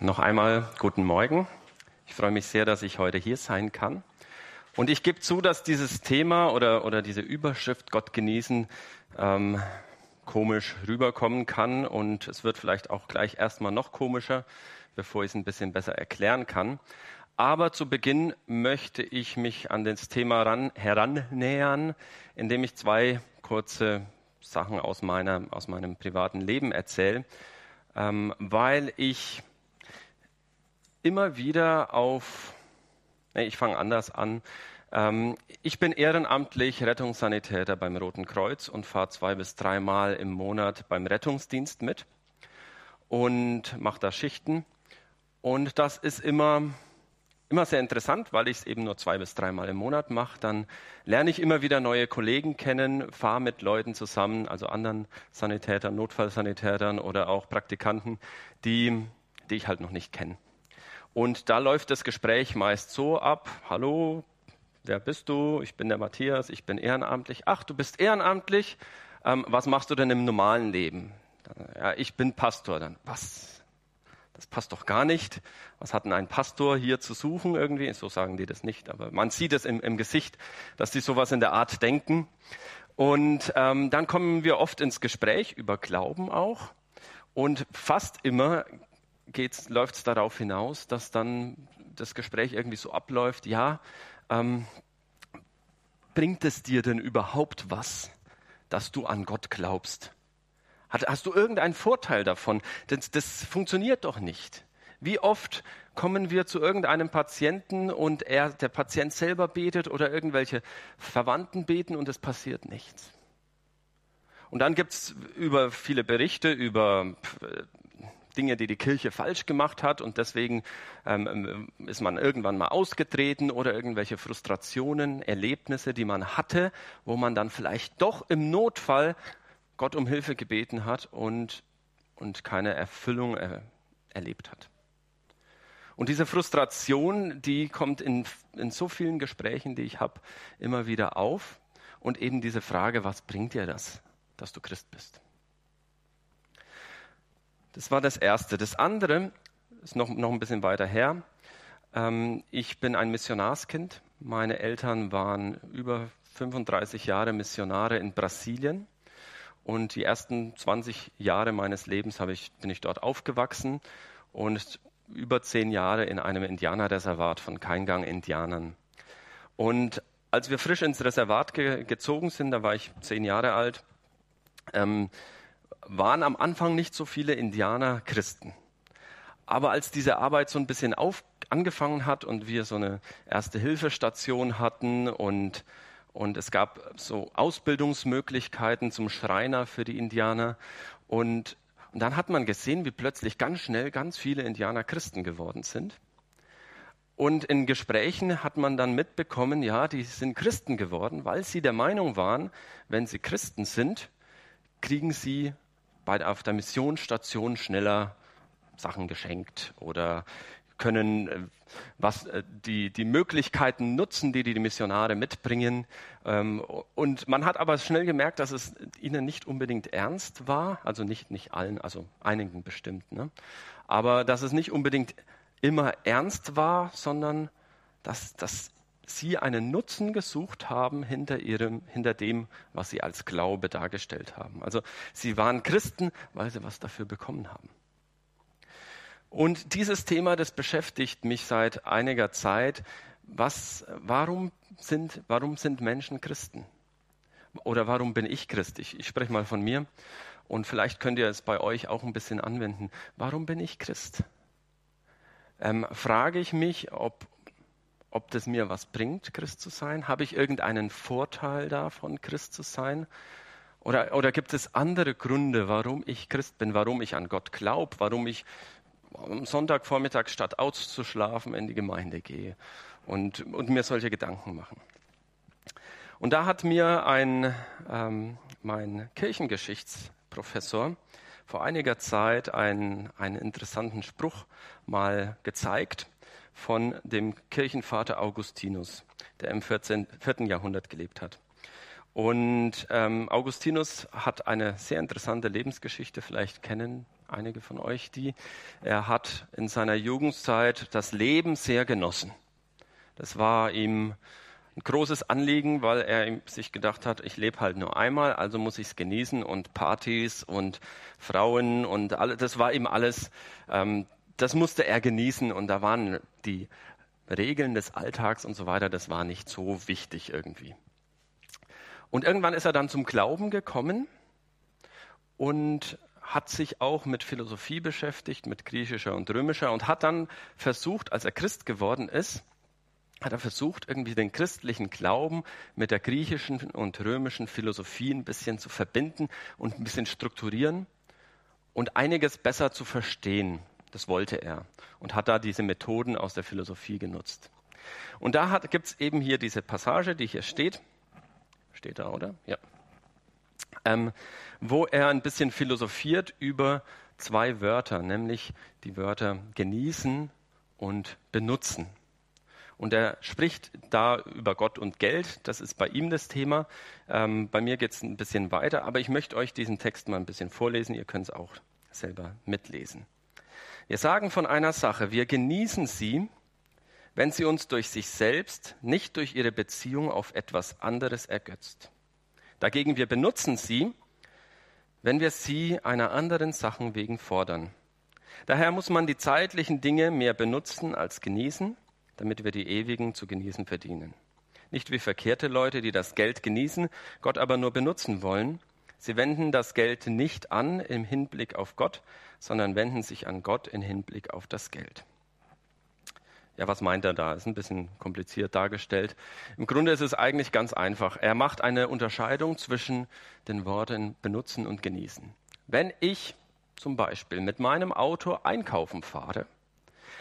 Noch einmal guten Morgen. Ich freue mich sehr, dass ich heute hier sein kann. Und ich gebe zu, dass dieses Thema oder, oder diese Überschrift Gott genießen ähm, komisch rüberkommen kann. Und es wird vielleicht auch gleich erstmal noch komischer, bevor ich es ein bisschen besser erklären kann. Aber zu Beginn möchte ich mich an das Thema ran, herannähern, indem ich zwei kurze Sachen aus, meiner, aus meinem privaten Leben erzähle, ähm, weil ich immer wieder auf, nee, ich fange anders an. Ähm, ich bin ehrenamtlich Rettungssanitäter beim Roten Kreuz und fahre zwei bis dreimal im Monat beim Rettungsdienst mit und mache da Schichten. Und das ist immer, immer sehr interessant, weil ich es eben nur zwei bis dreimal im Monat mache. Dann lerne ich immer wieder neue Kollegen kennen, fahre mit Leuten zusammen, also anderen Sanitätern, Notfallsanitätern oder auch Praktikanten, die, die ich halt noch nicht kenne. Und da läuft das Gespräch meist so ab, hallo, wer bist du? Ich bin der Matthias, ich bin ehrenamtlich. Ach, du bist ehrenamtlich? Ähm, was machst du denn im normalen Leben? Ja, ich bin Pastor. Dann, was? Das passt doch gar nicht. Was hat denn ein Pastor hier zu suchen irgendwie? So sagen die das nicht, aber man sieht es im, im Gesicht, dass die sowas in der Art denken. Und ähm, dann kommen wir oft ins Gespräch über Glauben auch. Und fast immer läuft es darauf hinaus, dass dann das Gespräch irgendwie so abläuft, ja, ähm, bringt es dir denn überhaupt was, dass du an Gott glaubst? Hat, hast du irgendeinen Vorteil davon? Das, das funktioniert doch nicht. Wie oft kommen wir zu irgendeinem Patienten und er, der Patient selber betet oder irgendwelche Verwandten beten und es passiert nichts? Und dann gibt es über viele Berichte über Dinge, die die Kirche falsch gemacht hat und deswegen ähm, ähm, ist man irgendwann mal ausgetreten oder irgendwelche Frustrationen, Erlebnisse, die man hatte, wo man dann vielleicht doch im Notfall Gott um Hilfe gebeten hat und, und keine Erfüllung er, erlebt hat. Und diese Frustration, die kommt in, in so vielen Gesprächen, die ich habe, immer wieder auf. Und eben diese Frage, was bringt dir das, dass du Christ bist? Das war das Erste. Das andere ist noch, noch ein bisschen weiter her. Ähm, ich bin ein Missionarskind. Meine Eltern waren über 35 Jahre Missionare in Brasilien. Und die ersten 20 Jahre meines Lebens ich, bin ich dort aufgewachsen und über zehn Jahre in einem Indianerreservat von Keingang-Indianern. Und als wir frisch ins Reservat ge gezogen sind, da war ich zehn Jahre alt, ähm, waren am Anfang nicht so viele Indianer Christen. Aber als diese Arbeit so ein bisschen auf, angefangen hat und wir so eine erste Hilfestation hatten und, und es gab so Ausbildungsmöglichkeiten zum Schreiner für die Indianer und, und dann hat man gesehen, wie plötzlich ganz schnell ganz viele Indianer Christen geworden sind. Und in Gesprächen hat man dann mitbekommen, ja, die sind Christen geworden, weil sie der Meinung waren, wenn sie Christen sind, kriegen sie bei, auf der Missionsstation schneller Sachen geschenkt oder können äh, was, äh, die, die Möglichkeiten nutzen, die die Missionare mitbringen. Ähm, und man hat aber schnell gemerkt, dass es ihnen nicht unbedingt ernst war, also nicht, nicht allen, also einigen bestimmt, ne? aber dass es nicht unbedingt immer ernst war, sondern dass, dass sie einen Nutzen gesucht haben hinter, ihrem, hinter dem, was sie als Glaube dargestellt haben. Also sie waren Christen, weil sie was dafür bekommen haben. Und dieses Thema, das beschäftigt mich seit einiger Zeit. Was, warum, sind, warum sind Menschen Christen? Oder warum bin ich Christ? Ich, ich spreche mal von mir und vielleicht könnt ihr es bei euch auch ein bisschen anwenden. Warum bin ich Christ? Ähm, frage ich mich, ob ob das mir was bringt, Christ zu sein? Habe ich irgendeinen Vorteil davon, Christ zu sein? Oder, oder gibt es andere Gründe, warum ich Christ bin, warum ich an Gott glaube, warum ich am Sonntagvormittag statt auszuschlafen in die Gemeinde gehe und, und mir solche Gedanken machen? Und da hat mir ein, ähm, mein Kirchengeschichtsprofessor vor einiger Zeit einen, einen interessanten Spruch mal gezeigt von dem Kirchenvater Augustinus, der im 14, 4. Jahrhundert gelebt hat. Und ähm, Augustinus hat eine sehr interessante Lebensgeschichte, vielleicht kennen einige von euch die. Er hat in seiner Jugendzeit das Leben sehr genossen. Das war ihm ein großes Anliegen, weil er sich gedacht hat, ich lebe halt nur einmal, also muss ich es genießen und Partys und Frauen und alles, das war ihm alles, ähm, das musste er genießen und da waren die Regeln des Alltags und so weiter, das war nicht so wichtig irgendwie. Und irgendwann ist er dann zum Glauben gekommen und hat sich auch mit Philosophie beschäftigt, mit griechischer und römischer und hat dann versucht, als er Christ geworden ist, hat er versucht, irgendwie den christlichen Glauben mit der griechischen und römischen Philosophie ein bisschen zu verbinden und ein bisschen strukturieren und einiges besser zu verstehen. Das wollte er und hat da diese Methoden aus der Philosophie genutzt. Und da gibt es eben hier diese Passage, die hier steht. Steht da, oder? Ja. Ähm, wo er ein bisschen philosophiert über zwei Wörter, nämlich die Wörter genießen und benutzen. Und er spricht da über Gott und Geld. Das ist bei ihm das Thema. Ähm, bei mir geht es ein bisschen weiter, aber ich möchte euch diesen Text mal ein bisschen vorlesen. Ihr könnt es auch selber mitlesen. Wir sagen von einer Sache, wir genießen sie, wenn sie uns durch sich selbst, nicht durch ihre Beziehung auf etwas anderes ergötzt. Dagegen wir benutzen sie, wenn wir sie einer anderen Sachen wegen fordern. Daher muss man die zeitlichen Dinge mehr benutzen als genießen, damit wir die ewigen zu genießen verdienen. Nicht wie verkehrte Leute, die das Geld genießen, Gott aber nur benutzen wollen. Sie wenden das Geld nicht an im Hinblick auf Gott, sondern wenden sich an Gott im Hinblick auf das Geld. Ja, was meint er da? Ist ein bisschen kompliziert dargestellt. Im Grunde ist es eigentlich ganz einfach. Er macht eine Unterscheidung zwischen den Worten benutzen und genießen. Wenn ich zum Beispiel mit meinem Auto einkaufen fahre,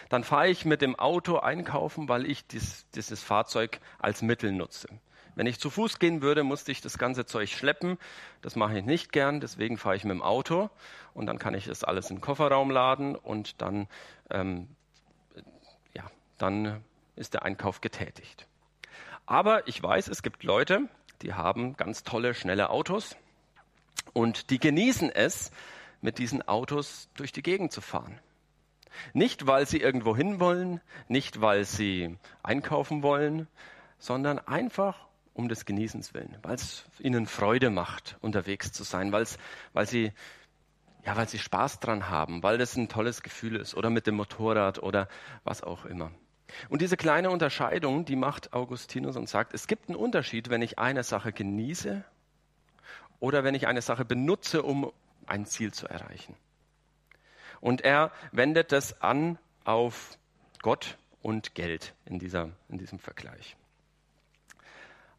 dann fahre ich mit dem Auto einkaufen, weil ich dies, dieses Fahrzeug als Mittel nutze. Wenn ich zu Fuß gehen würde, musste ich das ganze Zeug schleppen. Das mache ich nicht gern, deswegen fahre ich mit dem Auto und dann kann ich das alles in den Kofferraum laden und dann, ähm, ja, dann ist der Einkauf getätigt. Aber ich weiß, es gibt Leute, die haben ganz tolle, schnelle Autos und die genießen es, mit diesen Autos durch die Gegend zu fahren. Nicht, weil sie irgendwo hin wollen, nicht, weil sie einkaufen wollen, sondern einfach, um des Genießens willen, weil es ihnen Freude macht, unterwegs zu sein, weil's, weil sie ja, weil sie Spaß dran haben, weil das ein tolles Gefühl ist oder mit dem Motorrad oder was auch immer. Und diese kleine Unterscheidung, die macht Augustinus und sagt, es gibt einen Unterschied, wenn ich eine Sache genieße oder wenn ich eine Sache benutze, um ein Ziel zu erreichen. Und er wendet das an auf Gott und Geld in, dieser, in diesem Vergleich.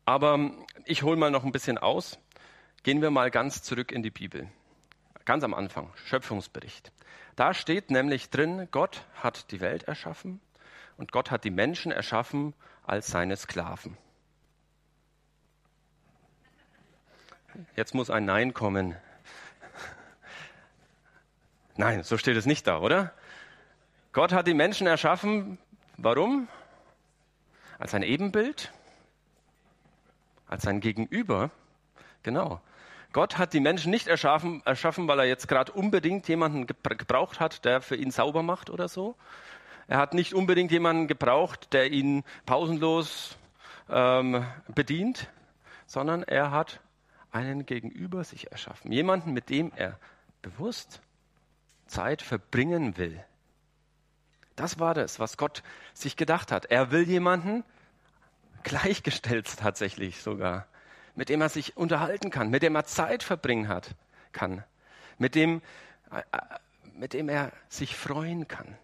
Aber ich hole mal noch ein bisschen aus. Gehen wir mal ganz zurück in die Bibel. Ganz am Anfang, Schöpfungsbericht. Da steht nämlich drin, Gott hat die Welt erschaffen und Gott hat die Menschen erschaffen als seine Sklaven. Jetzt muss ein Nein kommen. Nein, so steht es nicht da, oder? Gott hat die Menschen erschaffen. Warum? Als ein Ebenbild? Als sein Gegenüber. Genau. Gott hat die Menschen nicht erschaffen, erschaffen weil er jetzt gerade unbedingt jemanden gebraucht hat, der für ihn sauber macht oder so. Er hat nicht unbedingt jemanden gebraucht, der ihn pausenlos ähm, bedient, sondern er hat einen Gegenüber sich erschaffen. Jemanden, mit dem er bewusst Zeit verbringen will. Das war das, was Gott sich gedacht hat. Er will jemanden, gleichgestellt tatsächlich sogar, mit dem er sich unterhalten kann, mit dem er Zeit verbringen hat, kann, mit dem, äh, mit dem er sich freuen kann.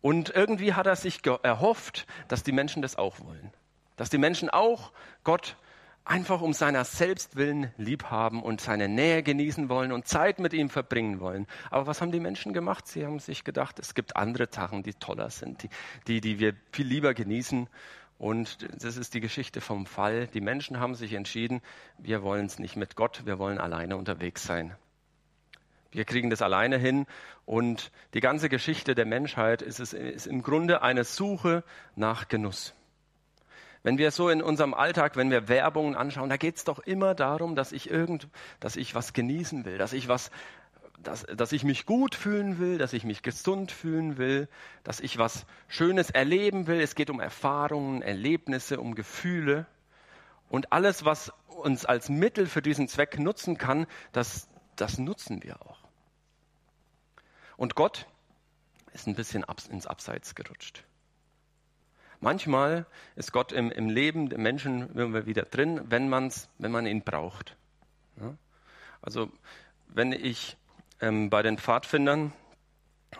Und irgendwie hat er sich erhofft, dass die Menschen das auch wollen. Dass die Menschen auch Gott einfach um seiner selbst willen lieb haben und seine Nähe genießen wollen und Zeit mit ihm verbringen wollen. Aber was haben die Menschen gemacht? Sie haben sich gedacht, es gibt andere Sachen, die toller sind, die, die, die wir viel lieber genießen. Und das ist die Geschichte vom Fall. Die Menschen haben sich entschieden, wir wollen es nicht mit Gott, wir wollen alleine unterwegs sein. Wir kriegen das alleine hin und die ganze Geschichte der Menschheit ist, es, ist im Grunde eine Suche nach Genuss. Wenn wir so in unserem Alltag, wenn wir Werbungen anschauen, da geht es doch immer darum, dass ich irgend, dass ich was genießen will, dass ich was, dass, dass ich mich gut fühlen will, dass ich mich gesund fühlen will, dass ich was Schönes erleben will. Es geht um Erfahrungen, Erlebnisse, um Gefühle. Und alles, was uns als Mittel für diesen Zweck nutzen kann, das, das nutzen wir auch. Und Gott ist ein bisschen ins Abseits gerutscht. Manchmal ist Gott im, im Leben der Menschen immer wieder drin, wenn, man's, wenn man ihn braucht. Ja? Also wenn ich ähm, bei den Pfadfindern,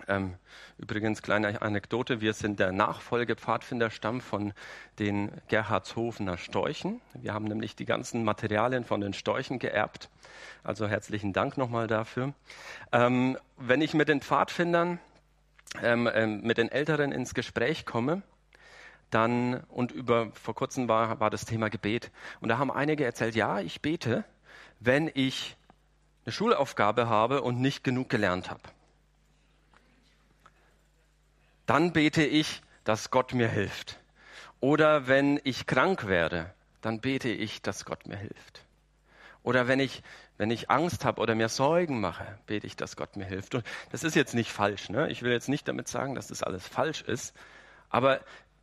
ähm, übrigens kleine Anekdote, wir sind der Nachfolgepfadfinderstamm von den Gerhardshofener Storchen. Wir haben nämlich die ganzen Materialien von den Storchen geerbt. Also herzlichen Dank nochmal dafür. Ähm, wenn ich mit den Pfadfindern, ähm, ähm, mit den Älteren ins Gespräch komme, dann, und über, vor kurzem war, war das Thema Gebet. Und da haben einige erzählt, ja, ich bete, wenn ich eine Schulaufgabe habe und nicht genug gelernt habe. Dann bete ich, dass Gott mir hilft. Oder wenn ich krank werde, dann bete ich, dass Gott mir hilft. Oder wenn ich, wenn ich Angst habe oder mir Sorgen mache, bete ich, dass Gott mir hilft. Und das ist jetzt nicht falsch. Ne? Ich will jetzt nicht damit sagen, dass das alles falsch ist. Aber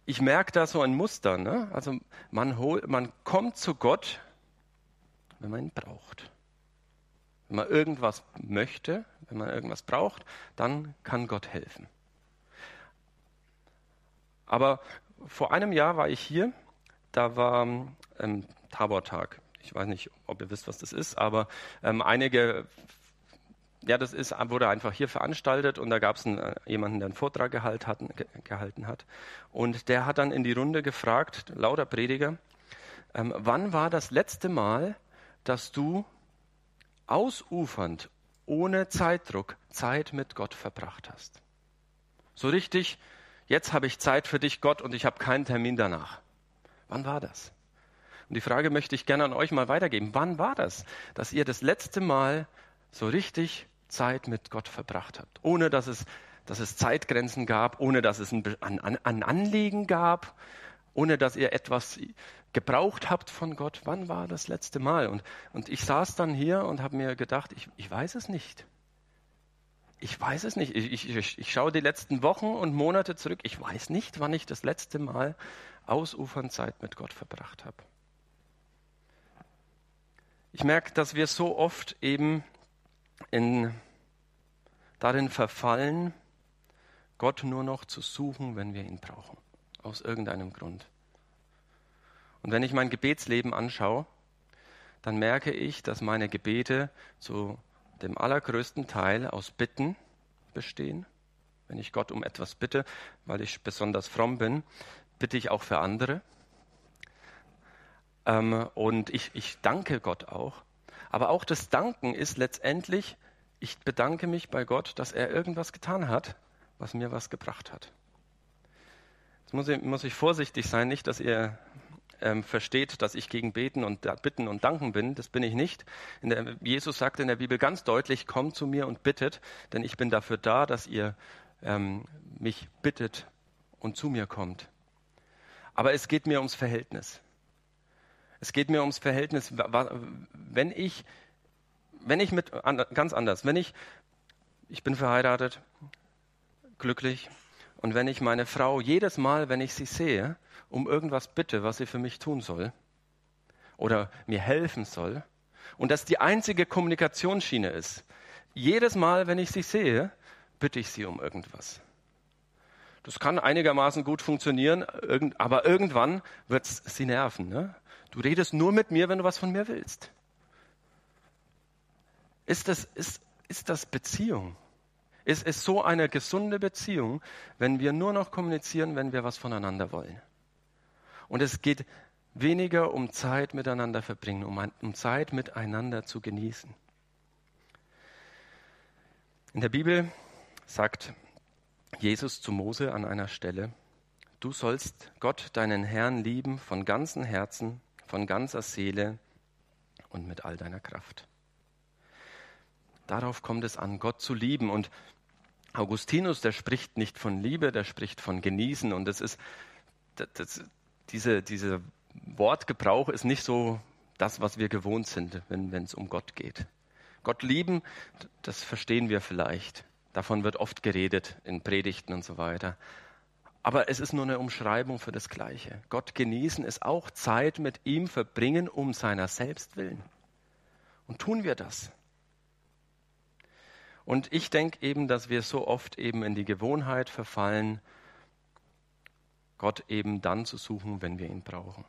ich merke da so ein Muster. Ne? Also man, hol, man kommt zu Gott, wenn man ihn braucht. Wenn man irgendwas möchte, wenn man irgendwas braucht, dann kann Gott helfen. Aber vor einem Jahr war ich hier, da war ähm, Tabortag. Ich weiß nicht, ob ihr wisst, was das ist, aber ähm, einige ja, das ist, wurde einfach hier veranstaltet und da gab es äh, jemanden, der einen Vortrag gehalt hat, ge, gehalten hat. Und der hat dann in die Runde gefragt, lauter Prediger, ähm, wann war das letzte Mal, dass du ausufernd, ohne Zeitdruck, Zeit mit Gott verbracht hast? So richtig, jetzt habe ich Zeit für dich, Gott, und ich habe keinen Termin danach. Wann war das? Und die Frage möchte ich gerne an euch mal weitergeben. Wann war das, dass ihr das letzte Mal so richtig Zeit mit Gott verbracht habt, ohne dass es, dass es Zeitgrenzen gab, ohne dass es ein, ein, ein Anliegen gab, ohne dass ihr etwas gebraucht habt von Gott. Wann war das letzte Mal? Und, und ich saß dann hier und habe mir gedacht, ich, ich weiß es nicht. Ich weiß es nicht. Ich, ich, ich schaue die letzten Wochen und Monate zurück. Ich weiß nicht, wann ich das letzte Mal ausufern Zeit mit Gott verbracht habe. Ich merke, dass wir so oft eben in, darin verfallen, Gott nur noch zu suchen, wenn wir ihn brauchen, aus irgendeinem Grund. Und wenn ich mein Gebetsleben anschaue, dann merke ich, dass meine Gebete zu dem allergrößten Teil aus Bitten bestehen. Wenn ich Gott um etwas bitte, weil ich besonders fromm bin, bitte ich auch für andere. Ähm, und ich, ich danke Gott auch. Aber auch das Danken ist letztendlich, ich bedanke mich bei Gott, dass er irgendwas getan hat, was mir was gebracht hat. Jetzt muss ich, muss ich vorsichtig sein, nicht, dass ihr ähm, versteht, dass ich gegen Beten und Bitten und Danken bin. Das bin ich nicht. Der, Jesus sagt in der Bibel ganz deutlich, kommt zu mir und bittet, denn ich bin dafür da, dass ihr ähm, mich bittet und zu mir kommt. Aber es geht mir ums Verhältnis. Es geht mir ums Verhältnis, wenn ich, wenn ich mit, ganz anders, wenn ich, ich bin verheiratet, glücklich, und wenn ich meine Frau jedes Mal, wenn ich sie sehe, um irgendwas bitte, was sie für mich tun soll oder mir helfen soll, und das die einzige Kommunikationsschiene ist, jedes Mal, wenn ich sie sehe, bitte ich sie um irgendwas. Das kann einigermaßen gut funktionieren, aber irgendwann wird es sie nerven. Ne? Du redest nur mit mir, wenn du was von mir willst. Ist das, ist, ist das Beziehung? Ist es so eine gesunde Beziehung, wenn wir nur noch kommunizieren, wenn wir was voneinander wollen? Und es geht weniger um Zeit miteinander verbringen, um, um Zeit miteinander zu genießen. In der Bibel sagt Jesus zu Mose an einer Stelle, du sollst Gott, deinen Herrn, lieben von ganzem Herzen, von ganzer Seele und mit all deiner Kraft. Darauf kommt es an, Gott zu lieben. Und Augustinus, der spricht nicht von Liebe, der spricht von Genießen. Und das ist, das, diese, diese Wortgebrauch ist nicht so das, was wir gewohnt sind, wenn es um Gott geht. Gott lieben, das verstehen wir vielleicht. Davon wird oft geredet in Predigten und so weiter. Aber es ist nur eine Umschreibung für das Gleiche. Gott genießen ist auch Zeit mit ihm verbringen um seiner selbst willen. Und tun wir das. Und ich denke eben, dass wir so oft eben in die Gewohnheit verfallen, Gott eben dann zu suchen, wenn wir ihn brauchen.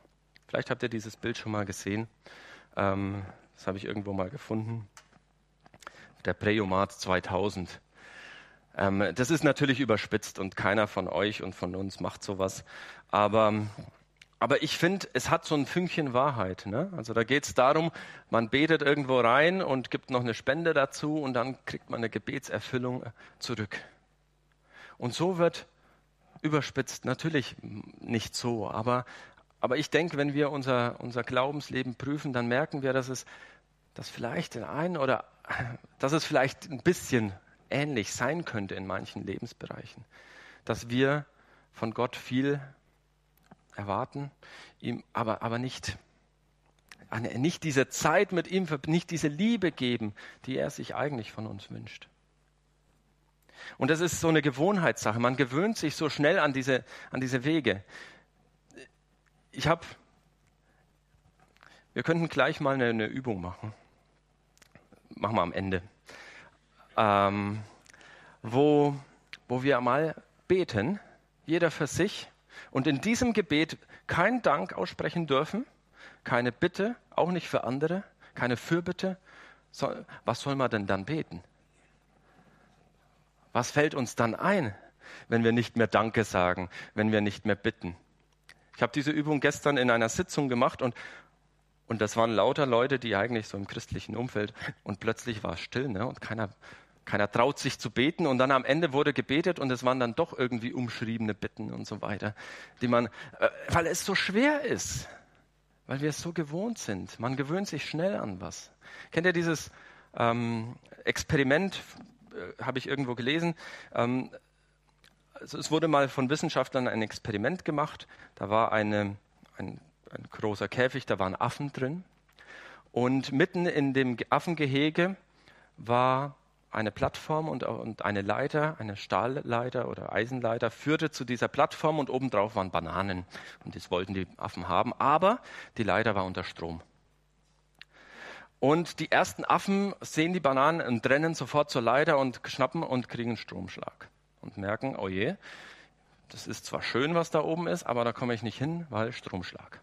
Vielleicht habt ihr dieses Bild schon mal gesehen. Ähm, das habe ich irgendwo mal gefunden. Der Preomat 2000. Ähm, das ist natürlich überspitzt und keiner von euch und von uns macht sowas. Aber, aber ich finde, es hat so ein Fünkchen Wahrheit. Ne? Also da geht es darum, man betet irgendwo rein und gibt noch eine Spende dazu und dann kriegt man eine Gebetserfüllung zurück. Und so wird überspitzt, natürlich nicht so, aber, aber ich denke, wenn wir unser, unser Glaubensleben prüfen, dann merken wir, dass es dass vielleicht in einen oder dass es vielleicht ein bisschen ähnlich sein könnte in manchen Lebensbereichen, dass wir von Gott viel erwarten, ihm aber, aber nicht, nicht diese Zeit mit ihm, nicht diese Liebe geben, die er sich eigentlich von uns wünscht. Und das ist so eine Gewohnheitssache. Man gewöhnt sich so schnell an diese, an diese Wege. Ich habe, wir könnten gleich mal eine, eine Übung machen. Machen wir am Ende ähm, wo, wo wir mal beten, jeder für sich, und in diesem Gebet keinen Dank aussprechen dürfen, keine Bitte, auch nicht für andere, keine Fürbitte. So, was soll man denn dann beten? Was fällt uns dann ein, wenn wir nicht mehr Danke sagen, wenn wir nicht mehr bitten? Ich habe diese Übung gestern in einer Sitzung gemacht und, und das waren lauter Leute, die eigentlich so im christlichen Umfeld und plötzlich war es still ne? und keiner keiner traut sich zu beten und dann am Ende wurde gebetet und es waren dann doch irgendwie umschriebene Bitten und so weiter, die man, äh, weil es so schwer ist, weil wir es so gewohnt sind. Man gewöhnt sich schnell an was. Kennt ihr dieses ähm, Experiment, äh, habe ich irgendwo gelesen? Ähm, also es wurde mal von Wissenschaftlern ein Experiment gemacht. Da war eine, ein, ein großer Käfig, da waren Affen drin. Und mitten in dem Affengehege war eine Plattform und, und eine Leiter, eine Stahlleiter oder Eisenleiter, führte zu dieser Plattform und obendrauf waren Bananen. Und das wollten die Affen haben, aber die Leiter war unter Strom. Und die ersten Affen sehen die Bananen und rennen sofort zur Leiter und schnappen und kriegen einen Stromschlag. Und merken, oh je, das ist zwar schön, was da oben ist, aber da komme ich nicht hin, weil Stromschlag.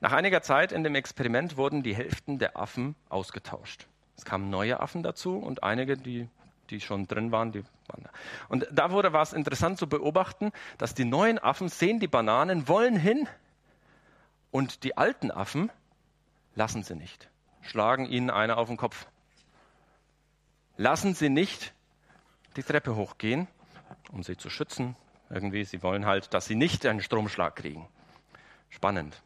Nach einiger Zeit in dem Experiment wurden die Hälften der Affen ausgetauscht. Es kamen neue Affen dazu und einige, die, die schon drin waren, die waren da. Und da wurde was interessant zu beobachten, dass die neuen Affen sehen die Bananen, wollen hin und die alten Affen lassen sie nicht, schlagen ihnen eine auf den Kopf. Lassen sie nicht die Treppe hochgehen, um sie zu schützen. Irgendwie, sie wollen halt, dass sie nicht einen Stromschlag kriegen. Spannend.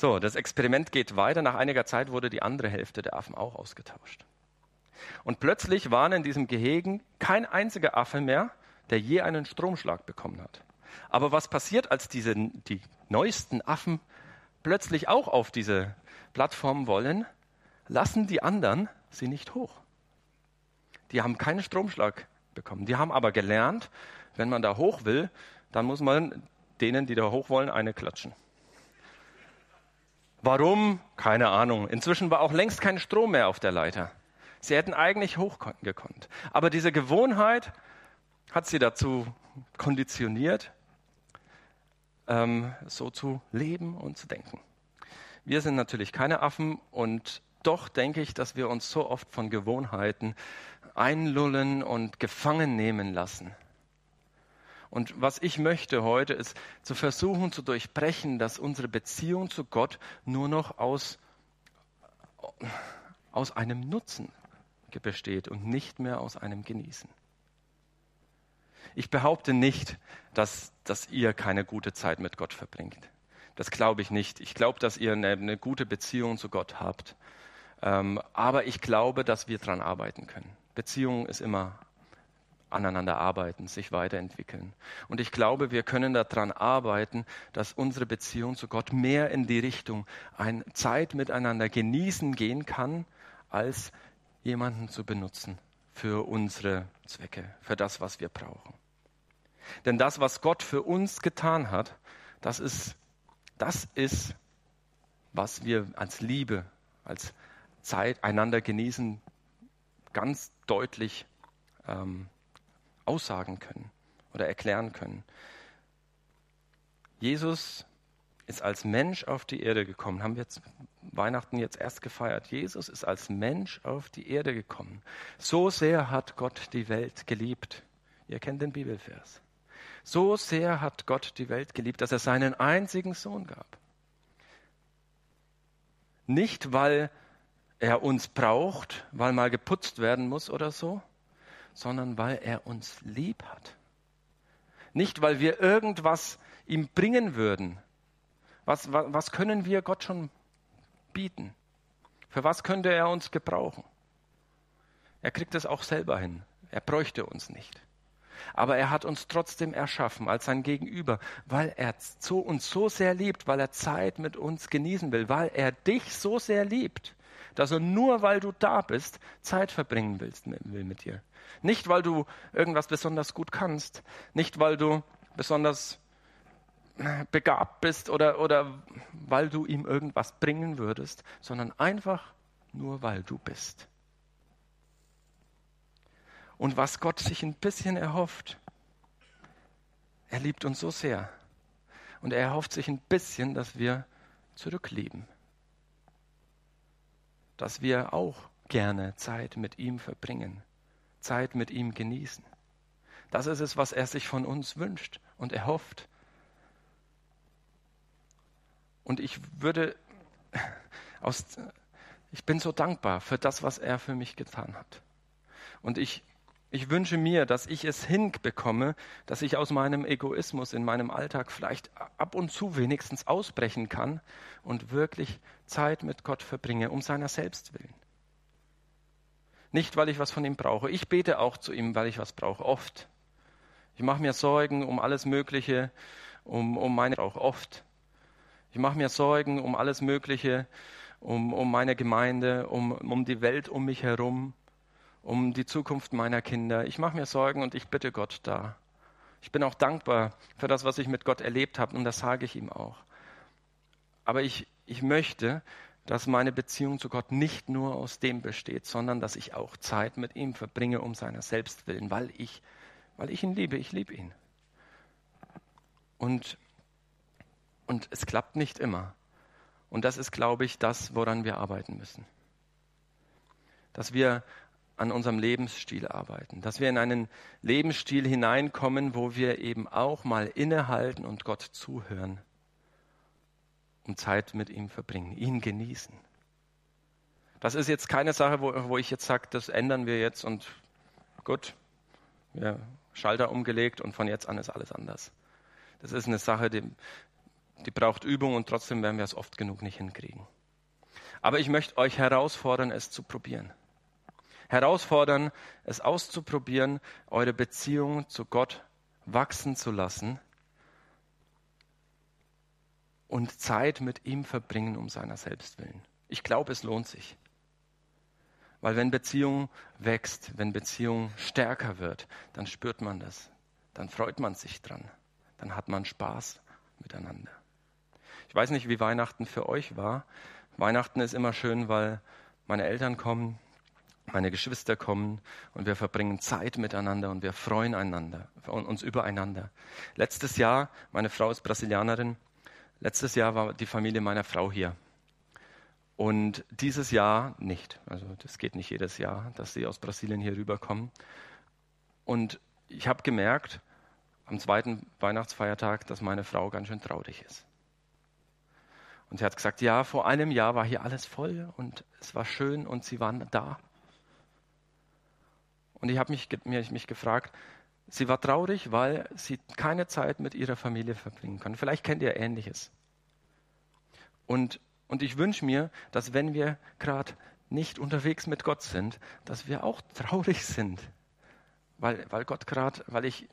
So, das Experiment geht weiter. Nach einiger Zeit wurde die andere Hälfte der Affen auch ausgetauscht. Und plötzlich waren in diesem Gehegen kein einziger Affe mehr, der je einen Stromschlag bekommen hat. Aber was passiert, als diese, die neuesten Affen plötzlich auch auf diese Plattform wollen? Lassen die anderen sie nicht hoch. Die haben keinen Stromschlag bekommen. Die haben aber gelernt, wenn man da hoch will, dann muss man denen, die da hoch wollen, eine klatschen. Warum? Keine Ahnung. Inzwischen war auch längst kein Strom mehr auf der Leiter. Sie hätten eigentlich hochgekonnt. Aber diese Gewohnheit hat sie dazu konditioniert, ähm, so zu leben und zu denken. Wir sind natürlich keine Affen und doch denke ich, dass wir uns so oft von Gewohnheiten einlullen und gefangen nehmen lassen. Und was ich möchte heute ist zu versuchen zu durchbrechen, dass unsere Beziehung zu Gott nur noch aus, aus einem Nutzen besteht und nicht mehr aus einem Genießen. Ich behaupte nicht, dass, dass ihr keine gute Zeit mit Gott verbringt. Das glaube ich nicht. Ich glaube, dass ihr eine, eine, gute Beziehung zu Gott habt. Ähm, aber ich glaube, dass wir daran arbeiten können. Beziehung ist immer aneinander arbeiten, sich weiterentwickeln. Und ich glaube, wir können daran arbeiten, dass unsere Beziehung zu Gott mehr in die Richtung ein Zeit miteinander genießen gehen kann, als jemanden zu benutzen für unsere Zwecke, für das, was wir brauchen. Denn das, was Gott für uns getan hat, das ist, das ist, was wir als Liebe, als Zeit einander genießen, ganz deutlich ähm, aussagen können oder erklären können. Jesus ist als Mensch auf die Erde gekommen. Haben wir jetzt Weihnachten jetzt erst gefeiert. Jesus ist als Mensch auf die Erde gekommen. So sehr hat Gott die Welt geliebt. Ihr kennt den Bibelvers. So sehr hat Gott die Welt geliebt, dass er seinen einzigen Sohn gab. Nicht, weil er uns braucht, weil mal geputzt werden muss oder so, sondern weil er uns lieb hat. Nicht, weil wir irgendwas ihm bringen würden. Was, was, was können wir Gott schon bieten? Für was könnte er uns gebrauchen? Er kriegt es auch selber hin. Er bräuchte uns nicht. Aber er hat uns trotzdem erschaffen als sein Gegenüber, weil er uns so sehr liebt, weil er Zeit mit uns genießen will, weil er dich so sehr liebt, dass er nur weil du da bist, Zeit verbringen willst, will mit dir. Nicht, weil du irgendwas besonders gut kannst, nicht, weil du besonders begabt bist oder, oder weil du ihm irgendwas bringen würdest, sondern einfach nur, weil du bist. Und was Gott sich ein bisschen erhofft, er liebt uns so sehr. Und er erhofft sich ein bisschen, dass wir zurücklieben. Dass wir auch gerne Zeit mit ihm verbringen, Zeit mit ihm genießen. Das ist es, was er sich von uns wünscht und erhofft. Und ich würde aus, ich bin so dankbar für das, was er für mich getan hat. Und ich ich wünsche mir, dass ich es hinbekomme, dass ich aus meinem Egoismus in meinem Alltag vielleicht ab und zu wenigstens ausbrechen kann und wirklich Zeit mit Gott verbringe, um seiner selbst willen. Nicht, weil ich was von ihm brauche. Ich bete auch zu ihm, weil ich was brauche, oft. Ich mache mir Sorgen um alles Mögliche, um, um meine auch oft. Ich mache mir Sorgen um alles Mögliche, um, um meine Gemeinde, um, um die Welt um mich herum um die Zukunft meiner Kinder. Ich mache mir Sorgen und ich bitte Gott da. Ich bin auch dankbar für das, was ich mit Gott erlebt habe und das sage ich ihm auch. Aber ich, ich möchte, dass meine Beziehung zu Gott nicht nur aus dem besteht, sondern dass ich auch Zeit mit ihm verbringe um seiner selbst willen, weil ich, weil ich ihn liebe. Ich liebe ihn. Und, und es klappt nicht immer. Und das ist, glaube ich, das, woran wir arbeiten müssen. Dass wir an unserem Lebensstil arbeiten, dass wir in einen Lebensstil hineinkommen, wo wir eben auch mal innehalten und Gott zuhören, um Zeit mit ihm verbringen, ihn genießen. Das ist jetzt keine Sache, wo, wo ich jetzt sage, das ändern wir jetzt und gut, ja, Schalter umgelegt und von jetzt an ist alles anders. Das ist eine Sache, die, die braucht Übung und trotzdem werden wir es oft genug nicht hinkriegen. Aber ich möchte euch herausfordern, es zu probieren herausfordern, es auszuprobieren, eure Beziehung zu Gott wachsen zu lassen und Zeit mit ihm verbringen um seiner selbst willen. Ich glaube, es lohnt sich. Weil wenn Beziehung wächst, wenn Beziehung stärker wird, dann spürt man das. Dann freut man sich dran. Dann hat man Spaß miteinander. Ich weiß nicht, wie Weihnachten für euch war. Weihnachten ist immer schön, weil meine Eltern kommen, meine Geschwister kommen und wir verbringen Zeit miteinander und wir freuen einander, uns übereinander. Letztes Jahr, meine Frau ist Brasilianerin, letztes Jahr war die Familie meiner Frau hier. Und dieses Jahr nicht. Also das geht nicht jedes Jahr, dass sie aus Brasilien hier rüberkommen. Und ich habe gemerkt, am zweiten Weihnachtsfeiertag, dass meine Frau ganz schön traurig ist. Und sie hat gesagt, ja, vor einem Jahr war hier alles voll und es war schön und sie waren da. Und ich habe mich, mich, mich gefragt, sie war traurig, weil sie keine Zeit mit ihrer Familie verbringen kann. Vielleicht kennt ihr Ähnliches. Und, und ich wünsche mir, dass wenn wir gerade nicht unterwegs mit Gott sind, dass wir auch traurig sind, weil, weil Gott gerade, weil ich,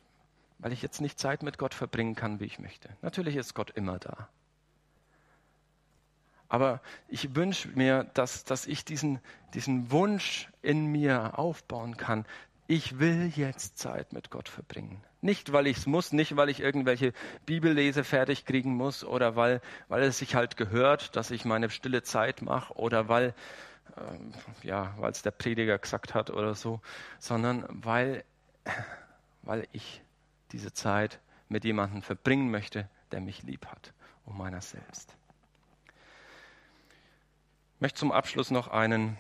weil ich jetzt nicht Zeit mit Gott verbringen kann, wie ich möchte. Natürlich ist Gott immer da. Aber ich wünsche mir, dass, dass ich diesen, diesen Wunsch in mir aufbauen kann. Ich will jetzt Zeit mit Gott verbringen. Nicht, weil ich es muss, nicht, weil ich irgendwelche Bibellese fertig kriegen muss oder weil, weil es sich halt gehört, dass ich meine stille Zeit mache oder weil ähm, ja, es der Prediger gesagt hat oder so, sondern weil, weil ich diese Zeit mit jemandem verbringen möchte, der mich lieb hat, um meiner selbst. Ich möchte zum Abschluss noch einen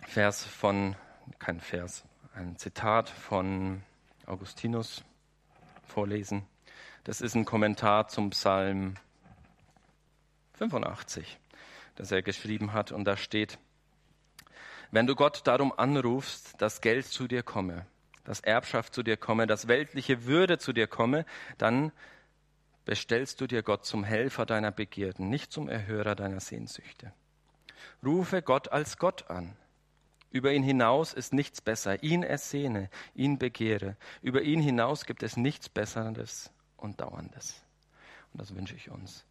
Vers von, kein Vers, ein Zitat von Augustinus vorlesen. Das ist ein Kommentar zum Psalm 85, das er geschrieben hat. Und da steht, wenn du Gott darum anrufst, dass Geld zu dir komme, dass Erbschaft zu dir komme, dass weltliche Würde zu dir komme, dann bestellst du dir Gott zum Helfer deiner Begierden, nicht zum Erhörer deiner Sehnsüchte. Rufe Gott als Gott an. Über ihn hinaus ist nichts besser. Ihn ersehne, ihn begehre. Über ihn hinaus gibt es nichts Besseres und Dauerndes. Und das wünsche ich uns.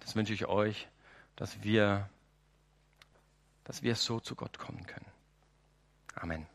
Das wünsche ich euch, dass wir, dass wir so zu Gott kommen können. Amen.